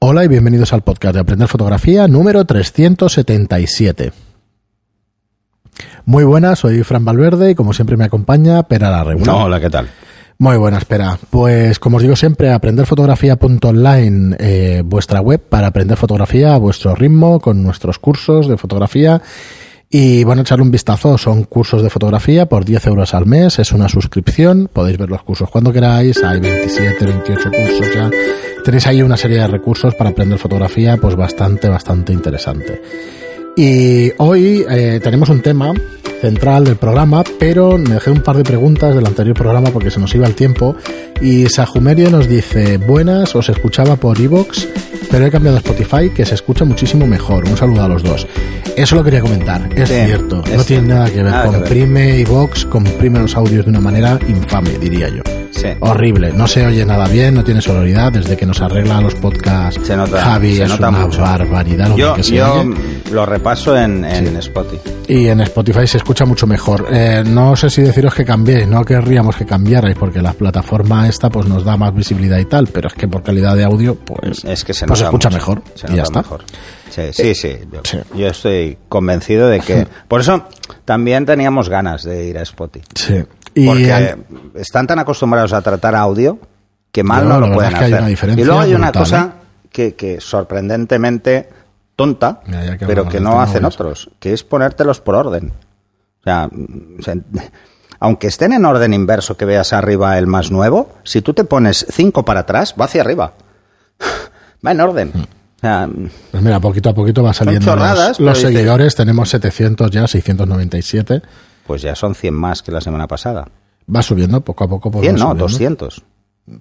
Hola y bienvenidos al podcast de Aprender Fotografía número 377. Muy buenas, soy Fran Valverde y como siempre me acompaña Pera la Regular. No, hola, ¿qué tal? Muy buenas, Pera. Pues como os digo siempre, aprenderfotografía.online, eh, vuestra web para aprender fotografía a vuestro ritmo, con nuestros cursos de fotografía. Y bueno, echarle un vistazo, son cursos de fotografía por 10 euros al mes, es una suscripción, podéis ver los cursos cuando queráis, hay 27, 28 cursos ya tenéis ahí una serie de recursos para aprender fotografía, pues bastante, bastante interesante. Y hoy eh, tenemos un tema central del programa, pero me dejé un par de preguntas del anterior programa porque se nos iba el tiempo. Y Sajumerio nos dice, buenas, os escuchaba por Evox, pero he cambiado a Spotify, que se escucha muchísimo mejor. Un saludo a los dos. Eso lo quería comentar, es cierto, no tiene nada que ver. comprime Evox, comprime los audios de una manera infame, diría yo. Horrible, no se oye nada bien, no tiene sonoridad, desde que nos arregla los podcasts se nota, Javi se es nota una mucho. barbaridad lo Yo, que se yo oye. lo repaso en, en Spotify. Y en Spotify se escucha mucho mejor. Eh, no sé si deciros que cambiéis, no querríamos que cambiarais porque la plataforma esta pues nos da más visibilidad y tal, pero es que por calidad de audio pues, Es que se pues se escucha mucho. mejor Se y ya está. mejor. Sí, sí, sí. Yo, Sí. yo estoy convencido de que... Por eso también teníamos ganas de ir a Spotify. Sí. Y Porque al- están tan acostumbrados a tratar audio que mal No, lo pueden es que hay hacer. una diferencia y luego hay una cosa que, que sorprendentemente tonta, Mira, ya que pero que no hacen otros, que es ponértelos por orden. O sea, mm, o sea, aunque estén en orden inverso que veas arriba el más nuevo, si tú te pones cinco para atrás, va hacia arriba. Va en orden. Sea, Pues mira, poquito a poquito va saliendo chorradas, los, los seguidores. Tenemos 700 ya, 697. Pues ya son 100 más que la semana pasada. Va subiendo poco a poco. Pues 100 va no, subiendo. 200.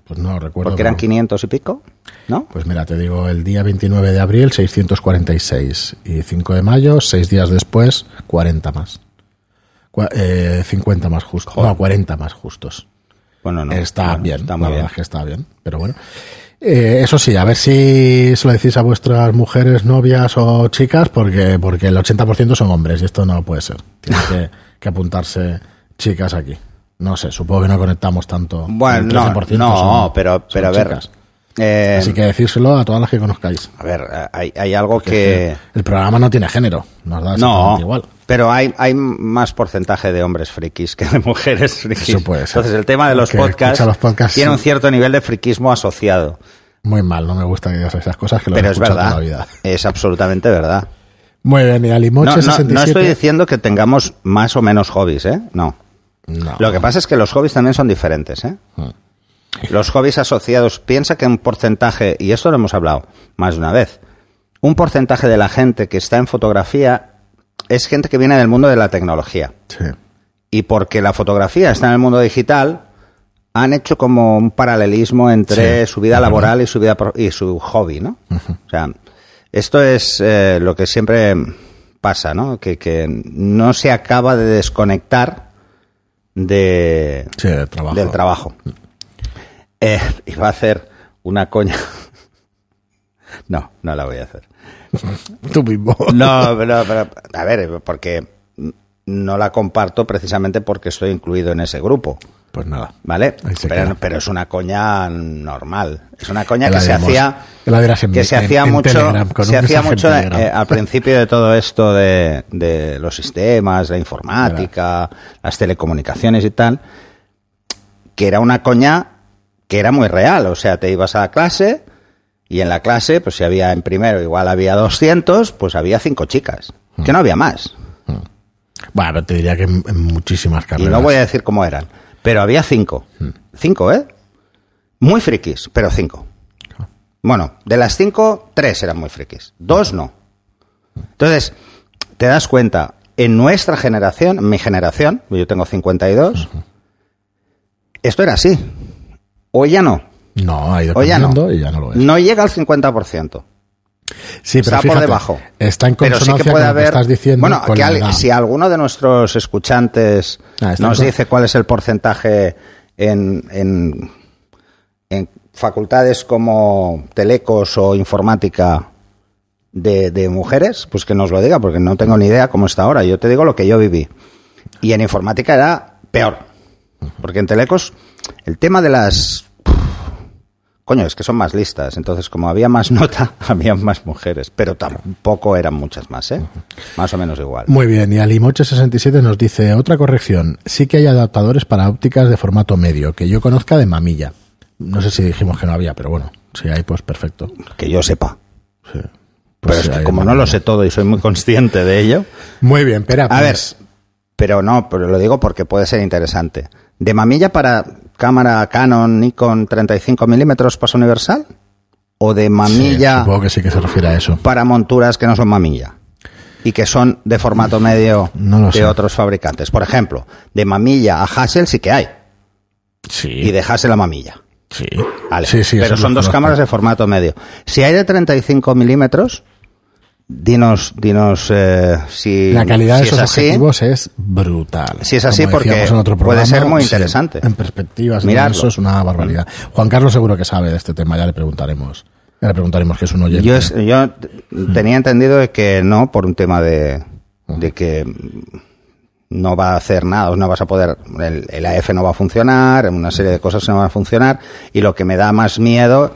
Pues no recuerdo. Porque eran pero- 500 y pico, ¿no? Pues mira, te digo, el día 29 de abril, 646. Y 5 de mayo, 6 días después, 40 más. Cua- eh, 50 más justos. No, 40 más justos. Bueno, no. está bueno, bien, Está la muy verdad bien. es que está bien. Pero bueno. Eh, eso sí, a ver si se lo decís a vuestras mujeres, novias o chicas, porque, porque el 80% son hombres y esto no puede ser. Tiene que, que apuntarse chicas aquí. No sé, supongo que no conectamos tanto. Bueno, no, 13% no, son- pero, pero a ver. chicas. eh, Así que decírselo a todas las que conozcáis. A ver, hay, hay algo que. El programa no tiene género, nos da No, igual. pero hay, hay más porcentaje de hombres frikis que de mujeres frikis. Eso puede ser. Entonces, el tema de los podcasts, escucha los podcasts, tiene un cierto nivel de friquismo asociado. Muy mal, no me gusta que digas esas cosas que lo Pero es verdad. toda la vida. Es absolutamente verdad. Muy bien, y No, Alimoche no, 67. no estoy diciendo que tengamos más o menos hobbies, ¿eh? No. No. Lo que pasa es que los hobbies también son diferentes, ¿eh? Mm. Los hobbies asociados, piensa que un porcentaje, y esto lo hemos hablado más de una vez, un porcentaje de la gente que está en fotografía es gente que viene del mundo de la tecnología. Sí. Y porque la fotografía está en el mundo digital, han hecho como un paralelismo entre Sí, su vida laboral y su vida y su hobby, ¿no? O sea, esto es eh, lo que siempre pasa, ¿no? Que, que no se acaba de desconectar de, Sí, de trabajo. del trabajo. Eh, iba a hacer una coña. No, no la voy a hacer. Tú mismo. No, pero, pero, a ver, porque no la comparto precisamente porque estoy incluido en ese grupo, Pues nada. ¿vale? Pero, pero es una coña normal. Es una coña Que se hacía que la dirás en- que se en- hacía en mucho se hacía mucho eh, al principio de todo esto de, de los sistemas, la informática, las telecomunicaciones y tal, que era una coña que era muy real. O sea, te ibas a la clase y en la clase, pues si había en primero igual había 200, pues había cinco chicas. Que no había más. Bueno, pero te diría que en, muchísimas Y carreras. no voy a decir cómo eran. Pero había cinco. Mm. Cinco, ¿eh? Muy frikis, pero cinco. Bueno, de las cinco, tres eran muy frikis. Dos no. Entonces, te das cuenta, en nuestra generación, en mi generación, yo tengo 52, esto era así. Hoy ya no. No, ha ido Hoy ya no. y ya no lo es. No llega al 50%. Sí, pero está fíjate, por debajo. Está en Pero sí consonancia que puede con lo que haber. estás diciendo. bueno, que al- si alguno de nuestros escuchantes Ah, nos dice cuál es el porcentaje en, en, en facultades como telecos o informática de, de mujeres, pues que nos lo diga, porque no tengo ni idea cómo está ahora. Yo te digo lo que yo viví. Y en informática era peor. Porque en telecos el tema de las Coño, es que son más listas. Entonces, como había más nota, había más mujeres. Pero tampoco eran muchas más, ¿eh? Más o menos igual. Muy bien. Y Alimoche67 nos dice, otra corrección. Sí que hay adaptadores para ópticas de formato medio, que yo conozca de mamilla. No sé si dijimos que no había, pero bueno, si hay, pues perfecto. Que yo sepa. Sí. Pero Pues es que como no lo sé todo y soy muy consciente de ello. Muy bien, espera. A ver, pues, pero no, pero lo digo porque puede ser interesante. ¿De mamilla para cámara Canon Nikon 35 milímetros paso universal? ¿O de sí, mamilla supongo que sí que se refiere a eso. para monturas que no son mamilla? Y que son de formato medio No de sé. otros fabricantes. Por ejemplo, de mamilla a Hassel sí que hay. Sí. Y de Hassel a mamilla. Sí. Vale. Sí, sí, pero son dos cámaras de formato medio. Si hay de 35 milímetros, dinos, dinos eh, si, La calidad si de es esos así. objetivos es brutal. Si es así, Como porque decíamos en otro puede ser muy sí, interesante. en perspectivas, eso es una barbaridad. Juan Carlos seguro que sabe de este tema, ya le preguntaremos. Ya le preguntaremos que es un oyente. Yo, es- tenía entendido de que no, por un tema de, de que no va a hacer nada, no vas a poder, el, el AF no va a funcionar, una serie de cosas no van a funcionar, y lo que me da más miedo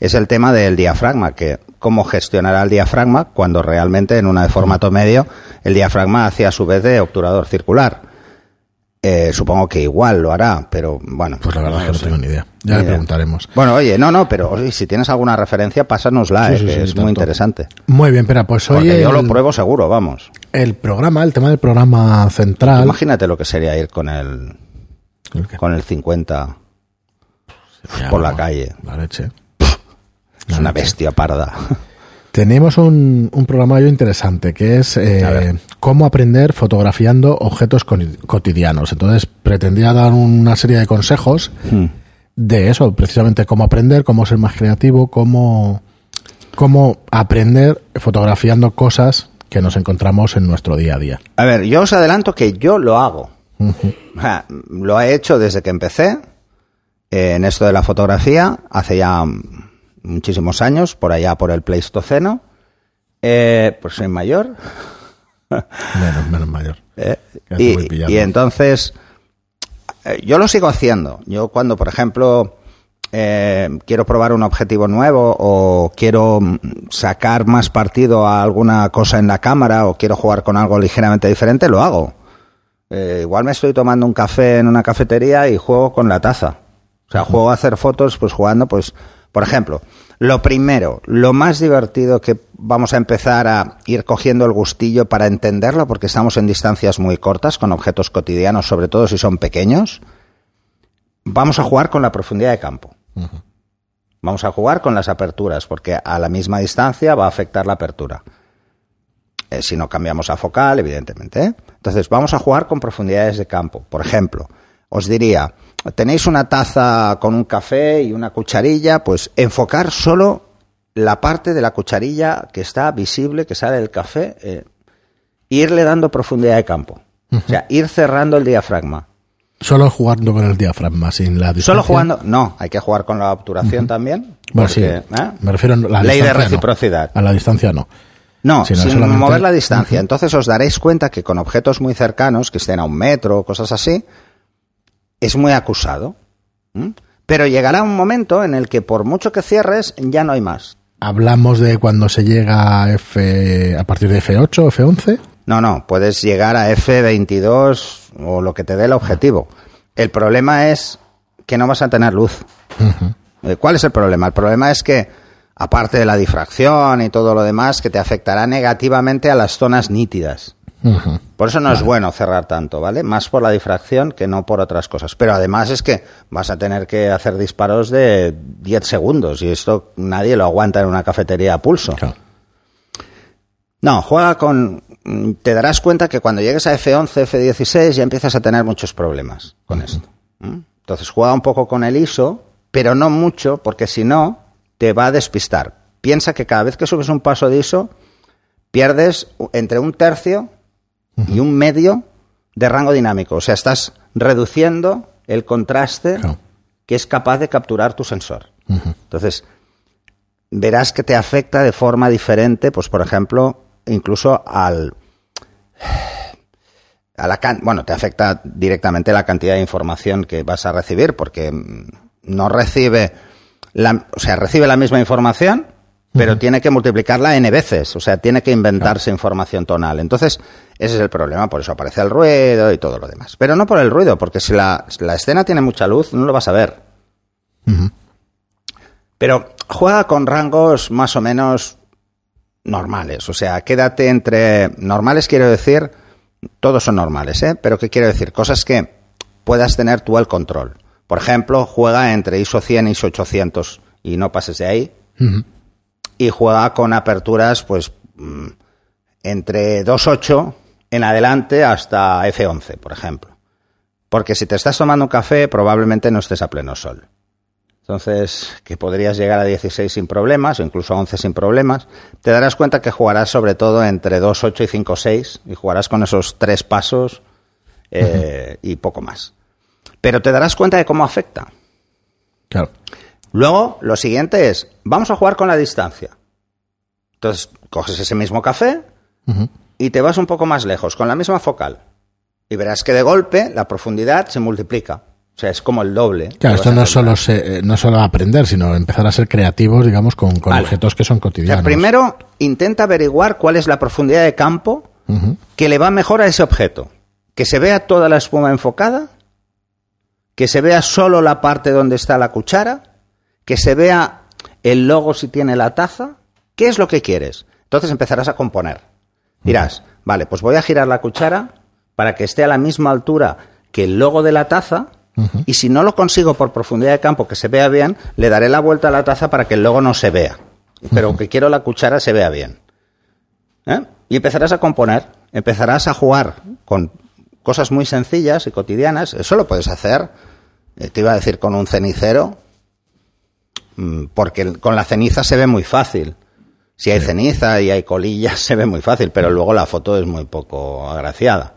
es el tema del diafragma, que cómo gestionará el diafragma cuando realmente en una de formato medio el diafragma hace a su vez de obturador circular. Eh, supongo que igual lo hará, pero bueno. Pues la verdad es que no sé. tengo ni idea. Ya Ni le idea. preguntaremos. Bueno, oye, no, no, pero oye, si tienes alguna referencia, pásanosla, Sí, eh, sí, que sí, es muy interesante. Muy bien, espera, pues hoy Porque yo lo pruebo seguro, vamos. el programa, el tema del programa central. Imagínate lo que sería ir con el, ¿El con el 50 Ya, por la calle. La leche. Es una bestia parda. Tenemos un, un programa interesante que es eh, cómo aprender fotografiando objetos cotidianos. Entonces pretendía dar una serie de consejos Hmm. de eso, precisamente cómo aprender, cómo ser más creativo, cómo, cómo aprender fotografiando cosas que nos encontramos en nuestro día a día. A ver, yo os adelanto que yo lo hago. Lo he hecho desde que empecé eh, en esto de la fotografía, hace ya muchísimos años, por allá por el Pleistoceno. Eh, pues soy mayor. Menos, menos mayor. ¿eh? Y, y entonces, eh, yo lo sigo haciendo. Yo cuando, por ejemplo, eh, quiero probar un objetivo nuevo o quiero mm, sacar más partido a alguna cosa en la cámara o quiero jugar con algo ligeramente diferente, lo hago. Eh, igual me estoy tomando un café en una cafetería y juego con la taza. O sea, juego a hacer fotos, pues jugando, pues, por ejemplo, lo primero, lo más divertido que vamos a empezar a ir cogiendo el gustillo para entenderlo, porque estamos en distancias muy cortas con objetos cotidianos, sobre todo si son pequeños, vamos a jugar con la profundidad de campo. Vamos a jugar con las aperturas, porque a la misma distancia va a afectar la apertura. Eh, si no cambiamos a focal, evidentemente. ¿eh? Entonces, vamos a jugar con profundidades de campo. Por ejemplo, os diría, tenéis una taza con un café y una cucharilla, pues enfocar solo la parte de la cucharilla que está visible, que sale del café, eh, e irle dando profundidad de campo. O sea, ir cerrando el diafragma. Solo jugando con el diafragma, sin la distancia. Solo jugando, no, hay que jugar con la obturación también. Bueno, sí. porque, ¿eh? Me refiero a la Ley de no. reciprocidad. A la distancia no. No, sin solamente- mover la distancia. Entonces os daréis cuenta que con objetos muy cercanos, que estén a un metro o cosas así, es muy acusado. Pero llegará un momento en el que por mucho que cierres, ya no hay más. Hablamos de cuando se llega a F a partir de F8, F11. No, no, puedes llegar a F22 o lo que te dé el objetivo. El problema es que no vas a tener luz. Eh, ¿Cuál es el problema? El problema es que, aparte de la difracción y todo lo demás, que te afectará negativamente a las zonas nítidas. Por eso no es bueno cerrar tanto, ¿vale? Más por la difracción que no por otras cosas. Pero además es que vas a tener que hacer disparos de 10 segundos y esto nadie lo aguanta en una cafetería a pulso. Claro. No, juega con... Te darás cuenta que cuando llegues a F11, F16 ya empiezas a tener muchos problemas con esto. Entonces juega un poco con el ISO, pero no mucho, porque si no, te va a despistar. Piensa que cada vez que subes un paso de ISO, pierdes entre un tercio y un medio de rango dinámico. O sea, estás reduciendo el contraste Claro. que es capaz de capturar tu sensor. Entonces, verás que te afecta de forma diferente, pues por ejemplo, incluso al a la can- bueno, te afecta directamente la cantidad de información que vas a recibir porque mm, no recibe la- o sea, recibe la misma información, pero tiene que multiplicarla n veces, o sea, tiene que inventarse información tonal. Entonces, ese es el problema, por eso aparece el ruido y todo lo demás. Pero no por el ruido, porque si la, escena tiene mucha luz, no lo vas a ver. Pero juega con rangos más o menos normales, o sea, quédate entre normales, quiero decir, todos son normales, ¿eh? Pero ¿qué quiero decir? Cosas que puedas tener tú el control. Por ejemplo, juega entre ISO 100 y ISO 800 y no pases de ahí. Y juega con aperturas, pues, mm, entre 2.8 en adelante hasta F11, por ejemplo. Porque si te estás tomando un café, probablemente no estés a pleno sol. Entonces, que podrías llegar a 16 sin problemas o incluso a 11 sin problemas, te darás cuenta que jugarás sobre todo entre 2, 8 y 5, 6 y jugarás con esos tres pasos eh, y poco más. Pero te darás cuenta de cómo afecta. Claro. Luego, lo siguiente es, vamos a jugar con la distancia. Entonces, coges ese mismo café y te vas un poco más lejos, con la misma focal. Y verás que de golpe la profundidad se multiplica. O sea, es como el doble. Claro, que esto no solo, se- eh, no solo aprender, sino empezar a ser creativos, digamos, con, con Vale. objetos que son O sea, cotidianos. primero intenta averiguar cuál es la profundidad de campo que le va mejor a ese objeto. Que se vea toda la espuma enfocada, que se vea solo la parte donde está la cuchara, que se vea el logo si tiene la taza. ¿Qué es lo que quieres? Entonces empezarás a componer. Dirás, vale, pues voy a girar la cuchara para que esté a la misma altura que el logo de la taza. Y si no lo consigo por profundidad de campo que se vea bien, le daré la vuelta a la taza para que el logo no se vea. Pero que quiero la cuchara se vea bien. ¿Eh? Y empezarás a componer, empezarás a jugar con cosas muy sencillas y cotidianas. Eso lo puedes hacer, eh, te iba a decir, con un cenicero, porque el- con la ceniza se ve muy fácil. Si hay ceniza y hay colillas, se ve muy fácil, pero luego la foto es muy poco agraciada.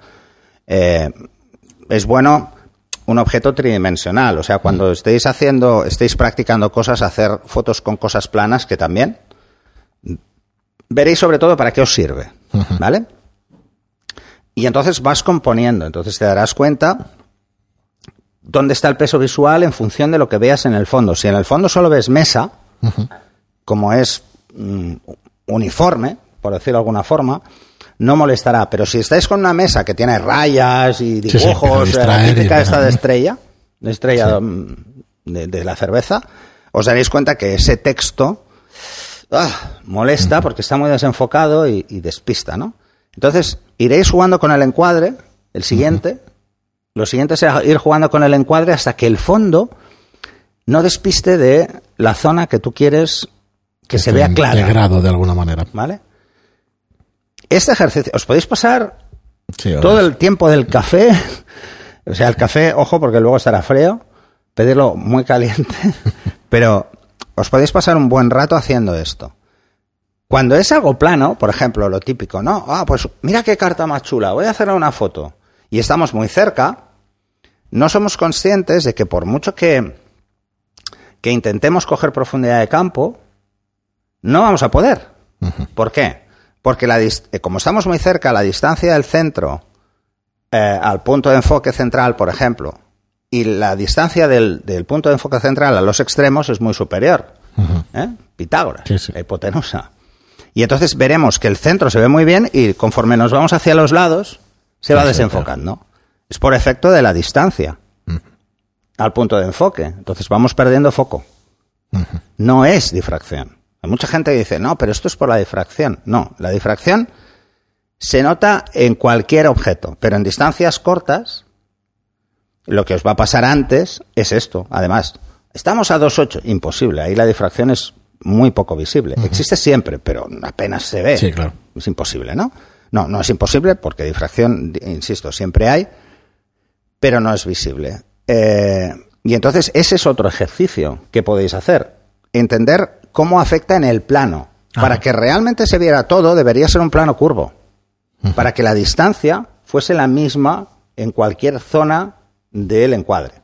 Eh, es bueno un objeto tridimensional, o sea, cuando estéis haciendo, estéis practicando cosas, hacer fotos con cosas planas, que también, veréis sobre todo para qué os sirve, ¿vale? Y entonces vas componiendo, entonces te darás cuenta dónde está el peso visual en función de lo que veas en el fondo. Si en el fondo solo ves mesa, como es mm, uniforme, por decirlo de alguna forma, no molestará. Pero si estáis con una mesa que tiene rayas y Sí, sí, dibujos, la típica esta de estrella, de estrella mm, de, de la cerveza, os daréis cuenta que ese texto ah, molesta porque está muy desenfocado y, y despista, ¿no? Entonces, iréis jugando con el encuadre, el siguiente. Lo siguiente será ir jugando con el encuadre hasta que el fondo no despiste de la zona que tú quieres que se Esté vea clara. Integrado de alguna manera. ¿Vale? Este ejercicio, os podéis pasar Sí, todo el tiempo del café, o sea, el café, ojo, porque luego estará frío, pedirlo muy caliente, pero os podéis pasar un buen rato haciendo esto. Cuando es algo plano, por ejemplo, lo típico, ¿no? Ah, pues mira qué carta más chula, voy a hacerle una foto. Y estamos muy cerca, no somos conscientes de que por mucho que, que intentemos coger profundidad de campo, no vamos a poder. ¿Por qué? Porque la eh, como estamos muy cerca, la distancia del centro eh, al punto de enfoque central, por ejemplo, y la distancia del, del punto de enfoque central a los extremos es muy superior. ¿Eh? Pitágoras, Sí, sí. la hipotenusa. Y entonces veremos que el centro se ve muy bien y conforme nos vamos hacia los lados, se va desenfocando. Es por efecto de la distancia al punto de enfoque. Entonces vamos perdiendo foco. No es difracción. Hay mucha gente que dice, no, pero esto es por la difracción. No, la difracción se nota en cualquier objeto, pero en distancias cortas, lo que os va a pasar antes es esto. Además, estamos a 2.8, imposible. Ahí la difracción es muy poco visible. Existe siempre, pero apenas se ve. Sí, claro. Es imposible, ¿no? No, no es imposible porque difracción, di- insisto, siempre hay, pero no es visible. Eh, y entonces ese es otro ejercicio que podéis hacer. Entender cómo afecta en el plano. Para que realmente se viera todo, debería ser un plano curvo. Para que la distancia fuese la misma en cualquier zona del encuadre.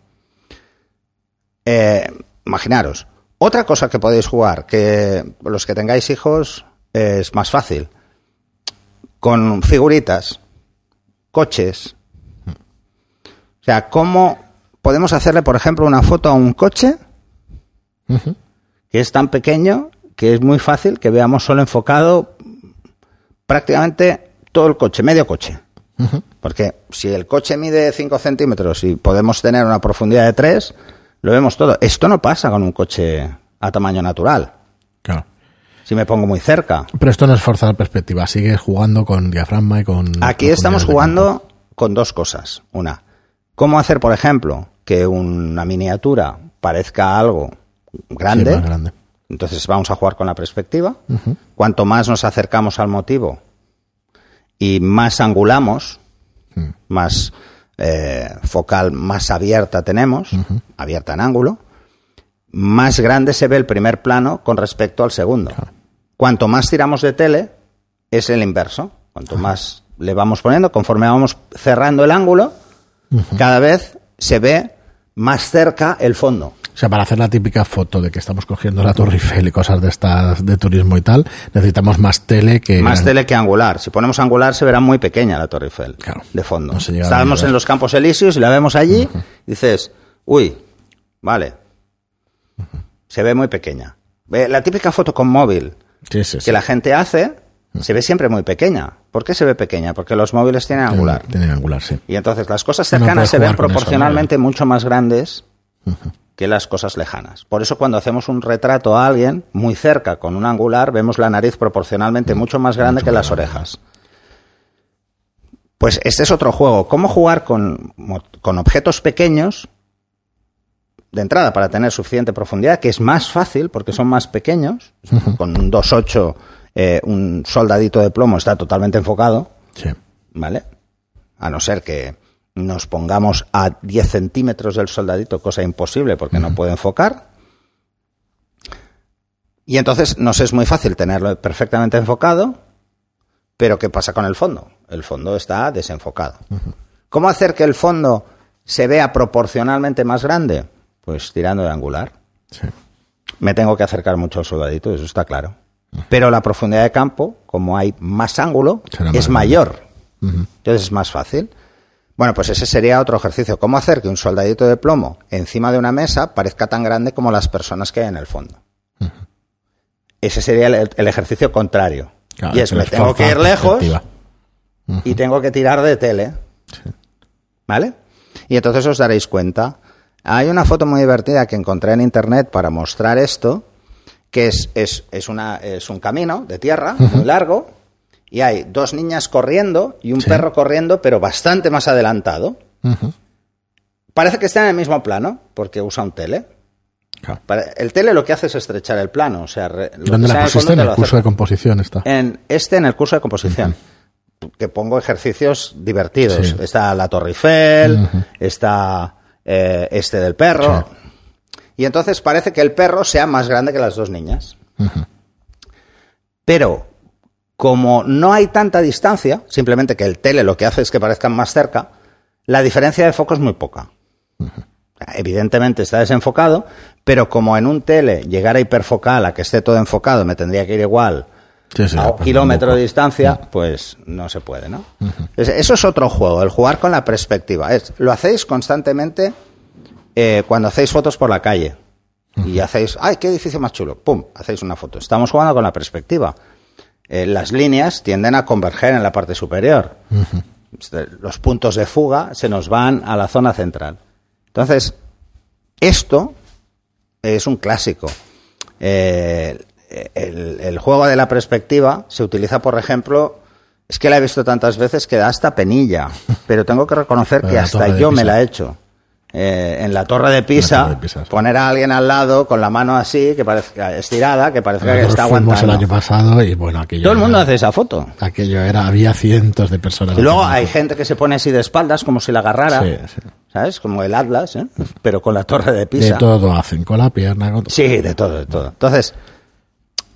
Eh, imaginaros. Otra cosa que podéis jugar, que los que tengáis hijos es más fácil. Con figuritas, coches. O sea, ¿cómo podemos hacerle, por ejemplo, una foto a un coche que es tan pequeño que es muy fácil que veamos solo enfocado prácticamente todo el coche, medio coche. Porque si el coche mide 5 centímetros y podemos tener una profundidad de 3, lo vemos todo. Esto no pasa con un coche a tamaño natural. Claro. Si me pongo muy cerca. Pero esto no es forzar la perspectiva, sigue jugando con diafragma y con... Aquí estamos jugando con dos cosas. Una, cómo hacer, por ejemplo, que una miniatura parezca algo grande. Sí, más grande. Entonces vamos a jugar con la perspectiva. Cuanto más nos acercamos al motivo y más angulamos, Mm. más eh, focal más abierta tenemos, abierta en ángulo, más grande se ve el primer plano con respecto al segundo. Cuanto más tiramos de tele, es el inverso. Cuanto más le vamos poniendo, conforme vamos cerrando el ángulo, cada vez se ve más cerca el fondo. O sea, para hacer la típica foto de que estamos cogiendo la Torre Eiffel y cosas de estas de turismo y tal, necesitamos más tele que... Más tele que angular. Si ponemos angular se verá muy pequeña la Torre Eiffel Claro. de fondo. No Estábamos en los Campos Elíseos y la vemos allí y dices, uy, vale, se ve muy pequeña. La típica foto con móvil Sí, sí, sí. que la gente hace se ve siempre muy pequeña. ¿Por qué se ve pequeña? Porque los móviles tienen angular. Tienen angular, sí. Y entonces las cosas no cercanas se ven eso, proporcionalmente mucho más grandes que las cosas lejanas. Por eso cuando hacemos un retrato a alguien muy cerca con un angular, vemos la nariz proporcionalmente mucho más grande que las orejas. Pues este es otro juego. ¿Cómo jugar con, con objetos pequeños? De entrada, para tener suficiente profundidad, que es más fácil porque son más pequeños. Con un 2.8, eh, un soldadito de plomo está totalmente enfocado. Sí. ¿vale? A no ser que nos pongamos a 10 centímetros del soldadito, cosa imposible porque no puede enfocar. Y entonces nos es muy fácil tenerlo perfectamente enfocado, pero ¿qué pasa con el fondo? El fondo está desenfocado. ¿Cómo hacer que el fondo se vea proporcionalmente más grande? Pues tirando de angular. Sí. Me tengo que acercar mucho al soldadito, eso está claro. Pero la profundidad de campo, como hay más ángulo, Será más es mayor. Entonces es más fácil. Bueno, pues ese sería otro ejercicio. ¿Cómo hacer que un soldadito de plomo encima de una mesa parezca tan grande como las personas que hay en el fondo? Ese sería el, el ejercicio contrario. Claro, y es, me tengo que ir lejos y tengo que tirar de tele. ¿Vale? Y entonces os daréis cuenta. Hay una foto muy divertida que encontré en internet para mostrar esto, que es, es, es, una, es un camino de tierra muy largo y hay dos niñas corriendo y un Sí. perro corriendo, pero bastante más adelantado. Parece que está en el mismo plano, porque usa un tele. Claro. El tele lo que hace es estrechar el plano. O sea, lo ¿Dónde está la pusiste? En el curso de composición está. En este, en el curso de composición, que pongo ejercicios divertidos. Sí. Está la Torre Eiffel, está eh, este del perro. Y entonces parece que el perro sea más grande que las dos niñas. Pero como no hay tanta distancia, simplemente que el tele lo que hace es que parezcan más cerca, la diferencia de foco es muy poca. Evidentemente está desenfocado, pero como en un tele llegar a hiperfocal a que esté todo enfocado me tendría que ir igual Sí, sí, a pues, kilómetro un de distancia, pues no se puede, ¿no? Eso es otro juego, el jugar con la perspectiva. Es, lo hacéis constantemente eh, cuando hacéis fotos por la calle. Y hacéis, ¡ay, qué edificio más chulo! ¡Pum! Hacéis una foto. Estamos jugando con la perspectiva. Eh, las líneas tienden a converger en la parte superior. Este, Los puntos de fuga se nos van a la zona central. Entonces, esto es un clásico. Eh, el, el juego de la perspectiva se utiliza, por ejemplo, es que la he visto tantas veces que da hasta penilla, pero tengo que reconocer que de hasta de yo me la he hecho. Eh, en la torre de Pisa, Torre de Pisa, sí. poner a alguien al lado con la mano así, que parezca estirada, que parezca que está aguantando. el año pasado y bueno, aquello Todo el mundo era- hace esa foto. Aquello era, había cientos de personas. Y luego hay gente que se pone así de espaldas, como si la agarrara, Sí, sí. ¿sabes? Como el Atlas, ¿eh? pero con la torre de De Pisa. todo hacen, con la pierna, con Sí, de todo, de todo. Entonces,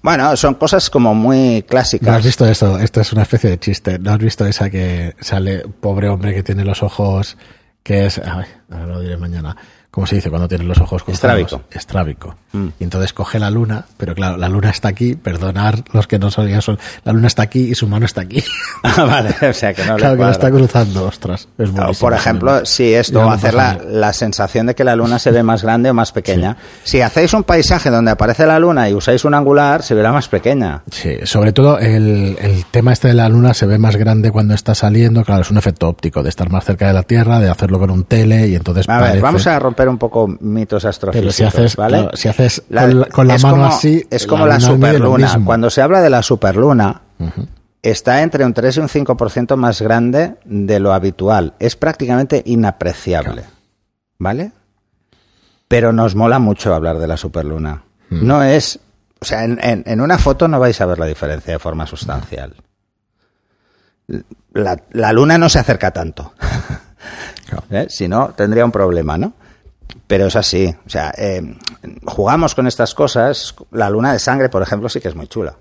bueno, son cosas como muy ¿No clásicas. has visto esto? Esto es una especie de chiste. ¿No has visto esa que sale, pobre hombre que tiene los ojos, que es, ay, ahora lo diré mañana, ¿cómo se dice cuando tiene los ojos cruzados? Estrábico. Estrábico. Mm. Y entonces coge la luna, pero claro, la luna está aquí, perdonar los que no sabían, son, la luna está aquí y su mano está aquí. Ah, vale, o sea que no le claro que la está cruzando, ostras. Es Claro, por ejemplo, si esto, Ya me hacer la, a la sensación de que la luna se ve más grande o más pequeña. Si hacéis un paisaje donde aparece la luna y usáis un angular, se verá más pequeña. Sí, sobre todo el, el tema este de la luna se ve más grande cuando está saliendo, claro, es un efecto óptico de estar más cerca de la Tierra, de hacerlo con un tele y entonces A ver, parece- vamos a romper un poco mitos Pero astrofísicos, si haces, ¿vale? claro, si haces con la, con la es mano como- así, Es como la, superluna. Cuando se habla de la superluna, está entre un 3 y un 5% más grande de lo habitual. Es prácticamente inapreciable. ¿Vale? Pero nos mola mucho hablar de la superluna. No es. O sea, en, en- en una foto no vais a ver la diferencia de forma sustancial. La, la luna no se acerca tanto. Claro. ¿eh? Si no, tendría un problema, ¿no? Pero es así. O sea, eh, jugamos con estas cosas. La luna de sangre, por ejemplo, sí que es muy chula.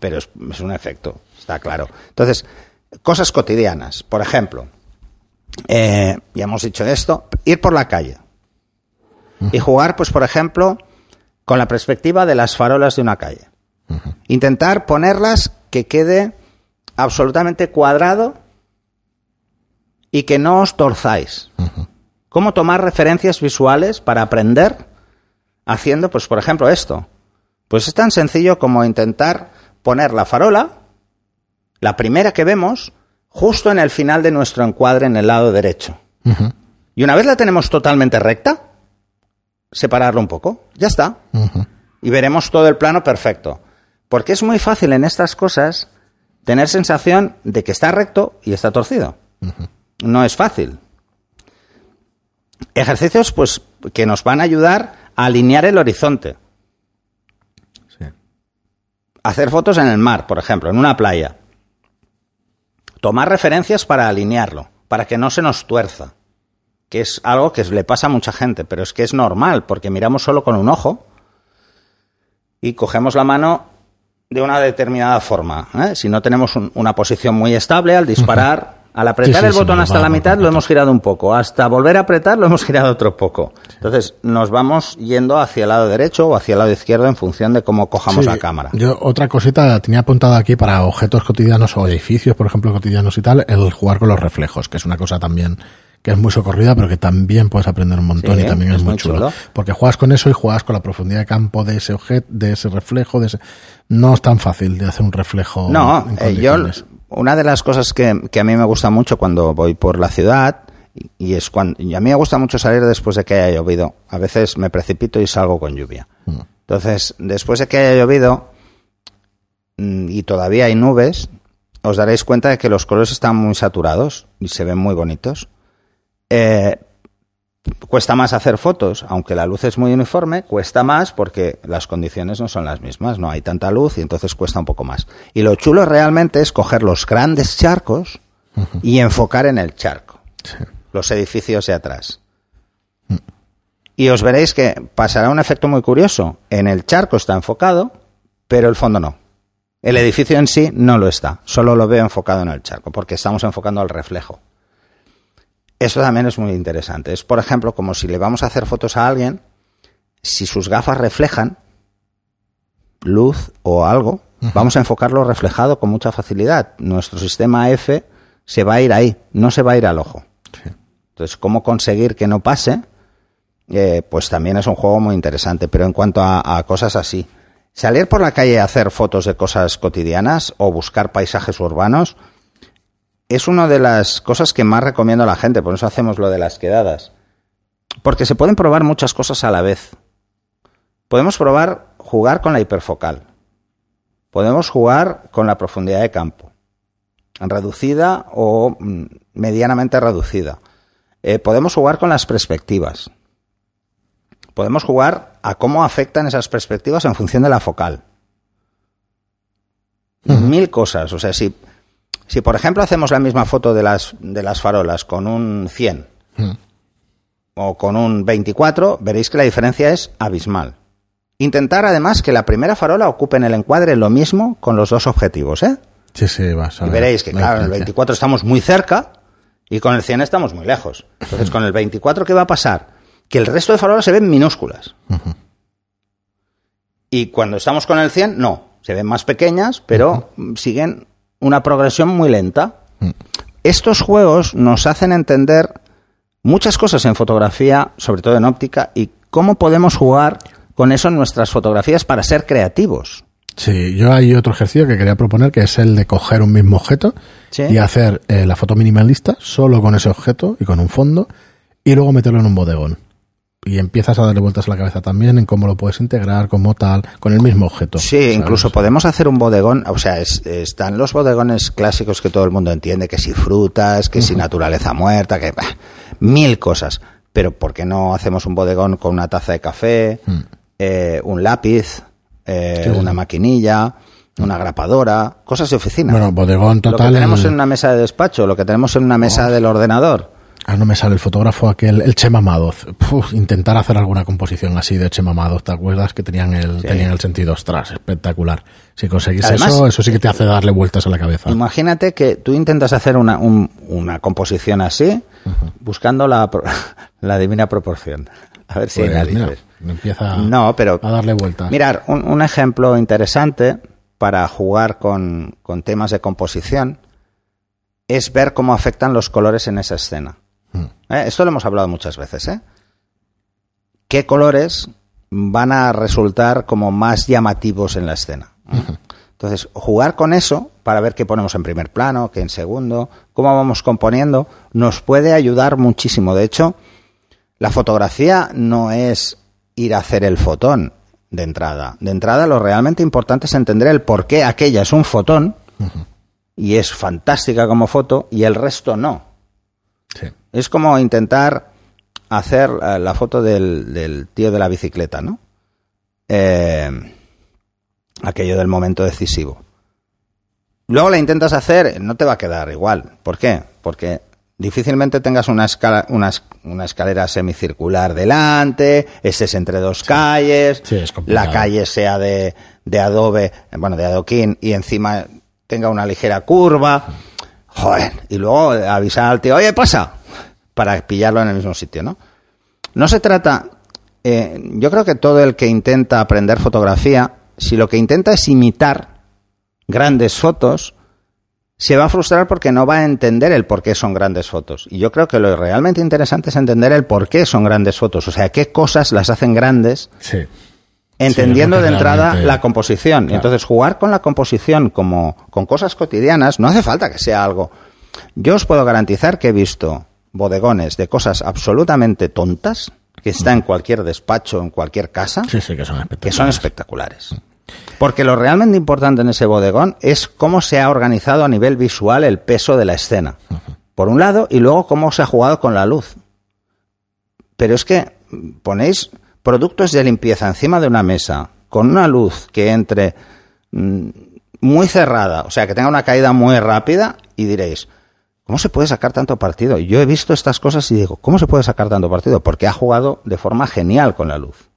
Pero es, es un efecto, está claro. Entonces, cosas cotidianas. Por ejemplo, eh, ya hemos dicho esto, ir por la calle. Y jugar, pues, por ejemplo, con la perspectiva de las farolas de una calle. Intentar ponerlas que quede absolutamente cuadrado y que no os torzáis. ¿Cómo tomar referencias visuales para aprender haciendo, pues, por ejemplo, esto? Pues es tan sencillo como intentar poner la farola, la primera que vemos, justo en el final de nuestro encuadre en el lado derecho. Y una vez la tenemos totalmente recta, separarlo un poco. Ya está. Y veremos todo el plano perfecto. Porque es muy fácil en estas cosas tener sensación de que está recto y está torcido. No es fácil. Ejercicios, pues, que nos van a ayudar a alinear el horizonte. Sí. Hacer fotos en el mar, por ejemplo, en una playa. Tomar referencias para alinearlo, para que no se nos tuerza. Que es algo que le pasa a mucha gente, pero es que es normal, porque miramos solo con un ojo y cogemos la mano de una determinada forma. ¿eh? Si no tenemos un- una posición muy estable, al disparar, al apretar Sí, el sí, botón hasta la mitad, lo hemos girado un poco. Hasta volver a apretar, lo hemos girado otro poco. Entonces, nos vamos yendo hacia el lado derecho o hacia el lado izquierdo en función de cómo cojamos Sí, la cámara. Yo otra cosita la tenía apuntada aquí para objetos cotidianos o edificios, por ejemplo, cotidianos y tal, el jugar con los reflejos, que es una cosa también que es muy socorrida, pero que también puedes aprender un montón y también es, muy chulo. chulo. Porque juegas con eso y juegas con la profundidad de campo de ese objeto, de ese reflejo, de ese... No es tan fácil de hacer un reflejo. No, en eh, yo. Una de las cosas que, que a mí me gusta mucho cuando voy por la ciudad y- y es cuando y a mí me gusta mucho salir después de que haya llovido. A veces me precipito y salgo con lluvia. Mm. Entonces, después de que haya llovido mm, y todavía hay nubes, os daréis cuenta de que los colores están muy saturados y se ven muy bonitos. Eh, cuesta más hacer fotos, aunque la luz es muy uniforme, cuesta más porque las condiciones no son las mismas, no hay tanta luz y entonces cuesta un poco más. Y lo chulo realmente es coger los grandes charcos y enfocar en el charco, Sí. los edificios de atrás. Y os veréis que pasará un efecto muy curioso. En el charco está enfocado, pero el fondo no. El edificio en sí no lo está, solo lo veo enfocado en el charco, porque estamos enfocando al reflejo. Esto también es muy interesante. Es, por ejemplo, como si le vamos a hacer fotos a alguien, si sus gafas reflejan luz o algo, vamos a enfocarlo reflejado con mucha facilidad. Nuestro sistema F se va a ir ahí, no se va a ir al ojo. Sí. Entonces, cómo conseguir que no pase, Eh, pues también es un juego muy interesante. Pero en cuanto a, a cosas así, salir por la calle a hacer fotos de cosas cotidianas o buscar paisajes urbanos es una de las cosas que más recomiendo a la gente. Por eso hacemos lo de las quedadas. Porque se pueden probar muchas cosas a la vez. Podemos probar jugar con la hiperfocal. Podemos jugar con la profundidad de campo. Reducida o mm, medianamente reducida. Eh, podemos jugar con las perspectivas. Podemos jugar a cómo afectan esas perspectivas en función de la focal. Mil cosas. O sea, si, si por ejemplo hacemos la misma foto de las, de las farolas con un 100 Mm. o con un 24, veréis que la diferencia es abismal. Intentar además que la primera farola ocupe en el encuadre lo mismo con los dos objetivos, ¿eh? Sí, sí, vas a Y ver veréis que, la claro, en el diferencia. 24 estamos muy cerca y con el 100 estamos muy lejos. Entonces, con el 24, ¿qué va a pasar? Que el resto de farolas se ven minúsculas. Y cuando estamos con el 100, no. Se ven más pequeñas, pero siguen una progresión muy lenta. Estos juegos nos hacen entender muchas cosas en fotografía, sobre todo en óptica, y cómo podemos jugar con eso en nuestras fotografías para ser creativos. Sí, yo hay otro ejercicio que quería proponer que es el de coger un mismo objeto Sí. y hacer eh, la foto minimalista solo con ese objeto y con un fondo y luego meterlo en un bodegón. Y empiezas a darle vueltas a la cabeza también en cómo lo puedes integrar, como tal, con el mismo objeto. Sí, ¿sabes? incluso podemos hacer un bodegón, o sea, es- están los bodegones clásicos que todo el mundo entiende, que si frutas, que si naturaleza muerta, que bah, mil cosas. Pero ¿por qué no hacemos un bodegón con una taza de café, eh, un lápiz, eh, una maquinilla, una grapadora, cosas de oficina? Bueno, bodegón lo total. que tenemos en una mesa de despacho, lo que tenemos en una mesa del ordenador. Ah, no me sale el fotógrafo aquel, el Chema Madoz. Intentar hacer alguna composición así de Chema Madoz, ¿te acuerdas? Que tenían el, Sí. tenían el sentido, ostras, espectacular. Si conseguís Además- eso, eso sí que te hace darle vueltas a la cabeza. Imagínate que tú intentas hacer una, un- una composición así, buscando la, la divina proporción. A ver si Pues, mira, empieza No, pero a darle vueltas. mirar, un, un ejemplo interesante para jugar con, con temas de composición es ver cómo afectan los colores en esa escena. ¿Eh? Esto lo hemos hablado muchas veces. ¿eh? ¿Qué colores van a resultar como más llamativos en la escena? ¿eh? Entonces, jugar con eso para ver qué ponemos en primer plano, qué en segundo, cómo vamos componiendo, nos puede ayudar muchísimo. De hecho, la fotografía no es ir a hacer el fotón de entrada. De entrada, lo realmente importante es entender el por qué aquella es un fotón y es fantástica como foto y el resto no. Sí. Es como intentar hacer eh, la foto del, del tío de la bicicleta, ¿no? Eh, aquello del momento decisivo. Luego la intentas hacer, no te va a quedar igual. ¿Por qué? Porque difícilmente tengas una, escala, una, es- una escalera semicircular delante, estés entre dos calles, Sí, la calle sea de, de adobe, eh, bueno, de adoquín, y encima tenga una ligera curva. Joder, y luego avisar al tío, oye, pasa, para pillarlo en el mismo sitio, ¿no? No se trata, eh, yo creo que todo el que intenta aprender fotografía, si lo que intenta es imitar grandes fotos, se va a frustrar porque no va a entender el por qué son grandes fotos. Y yo creo que lo realmente interesante es entender el por qué son grandes fotos, o sea, qué cosas las hacen grandes Sí. entendiendo Sí, de entrada la composición. Claro. entonces jugar con la composición como con cosas cotidianas no hace falta que sea algo. Yo os puedo garantizar que he visto bodegones de cosas absolutamente tontas que está en cualquier despacho, en cualquier casa, Sí, sí, que son que espectaculares. son espectaculares. Porque lo realmente importante en ese bodegón es cómo se ha organizado a nivel visual el peso de la escena. Por un lado, y luego cómo se ha jugado con la luz. Pero es que ponéis productos de limpieza encima de una mesa con una luz que entre mm, muy cerrada, o sea, que tenga una caída muy rápida y diréis, ¿cómo se puede sacar tanto partido? Yo he visto estas cosas y digo, ¿cómo se puede sacar tanto partido? Porque ha jugado de forma genial con la luz.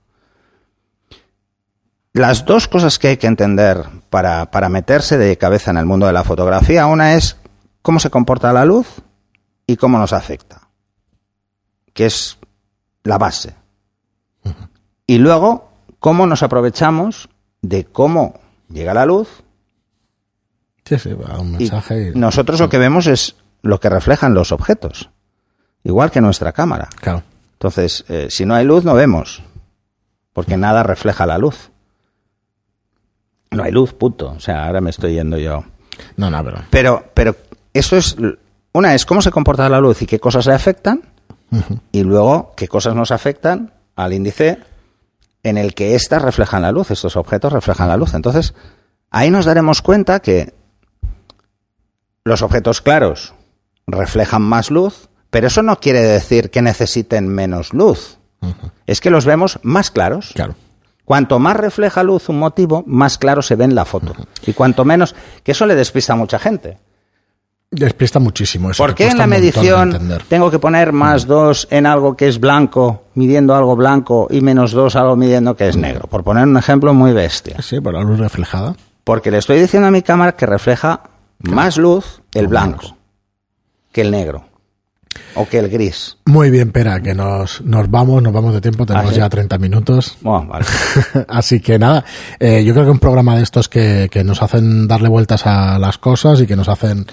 Las dos cosas que hay que entender para, para meterse de cabeza en el mundo de la fotografía, una es cómo se comporta la luz y cómo nos afecta, que es la base. Y luego, cómo nos aprovechamos de cómo llega la luz Sí, sí, va un y mensaje. y- nosotros lo que vemos es lo que reflejan los objetos, igual que nuestra cámara. Claro. Entonces, eh, si no hay luz, no vemos, porque nada refleja la luz. No hay luz, punto. O sea, ahora me estoy yendo yo. No, no, pero. Pero, pero eso es. Una es cómo se comporta la luz y qué cosas le afectan, y luego qué cosas nos afectan al índice en el que éstas reflejan la luz, estos objetos reflejan la luz. Entonces, ahí nos daremos cuenta que los objetos claros reflejan más luz, pero eso no quiere decir que necesiten menos luz. Es que los vemos más claros. Claro. Cuanto más refleja luz un motivo, más claro se ve en la foto. Y cuanto menos, que eso le despista a mucha gente. Despista muchísimo eso. ¿Por qué en la medición tengo que poner más dos en algo que es blanco, midiendo algo blanco, y menos dos algo midiendo que es negro? Por poner un ejemplo muy bestia. Sí, por la luz reflejada. Porque le estoy diciendo a mi cámara que refleja más luz el O blanco menos. Que el negro. o que el gris. Muy bien, Pera, que nos, nos vamos, nos vamos de tiempo, tenemos ¿Ah, ya 30 minutos. Vale. Así que nada, eh, yo creo que un programa de estos que, que nos hacen darle vueltas a las cosas y que nos hacen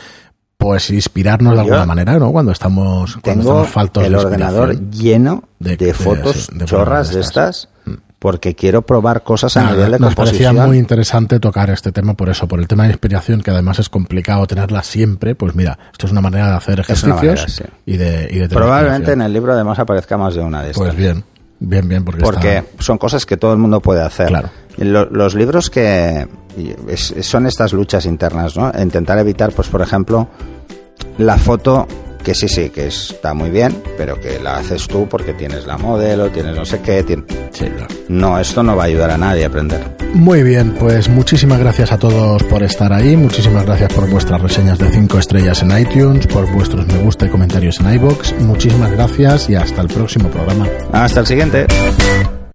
pues inspirarnos de Yo alguna manera, ¿no? Cuando estamos, cuando estamos faltos el de ordenador lleno De- de, de- fotos sí, de chorras de estas, porque quiero probar cosas a nivel de nos parecía composición. muy interesante tocar este tema por eso, por el tema de inspiración, que además es complicado tenerla siempre. Pues mira, esto es una manera de hacer ejercicios manera, sí. y, de, y de tener Probablemente en el libro además aparezca más de una de estas. Pues bien, bien, bien, porque, porque está- son cosas que todo el mundo puede hacer. Claro. Y lo- los libros que es- son estas luchas internas, ¿no? Intentar evitar, pues por ejemplo, la foto que sí, sí, que está muy bien, pero que la haces tú porque tienes la modelo, tienes no sé qué. tien- Sí, claro. No, esto no va a ayudar a nadie a aprender. Muy bien, pues muchísimas gracias a todos por estar ahí, muchísimas gracias por vuestras reseñas de 5 estrellas en iTunes, por vuestros me gusta y comentarios en iBox, muchísimas gracias y hasta el próximo programa. Hasta el siguiente.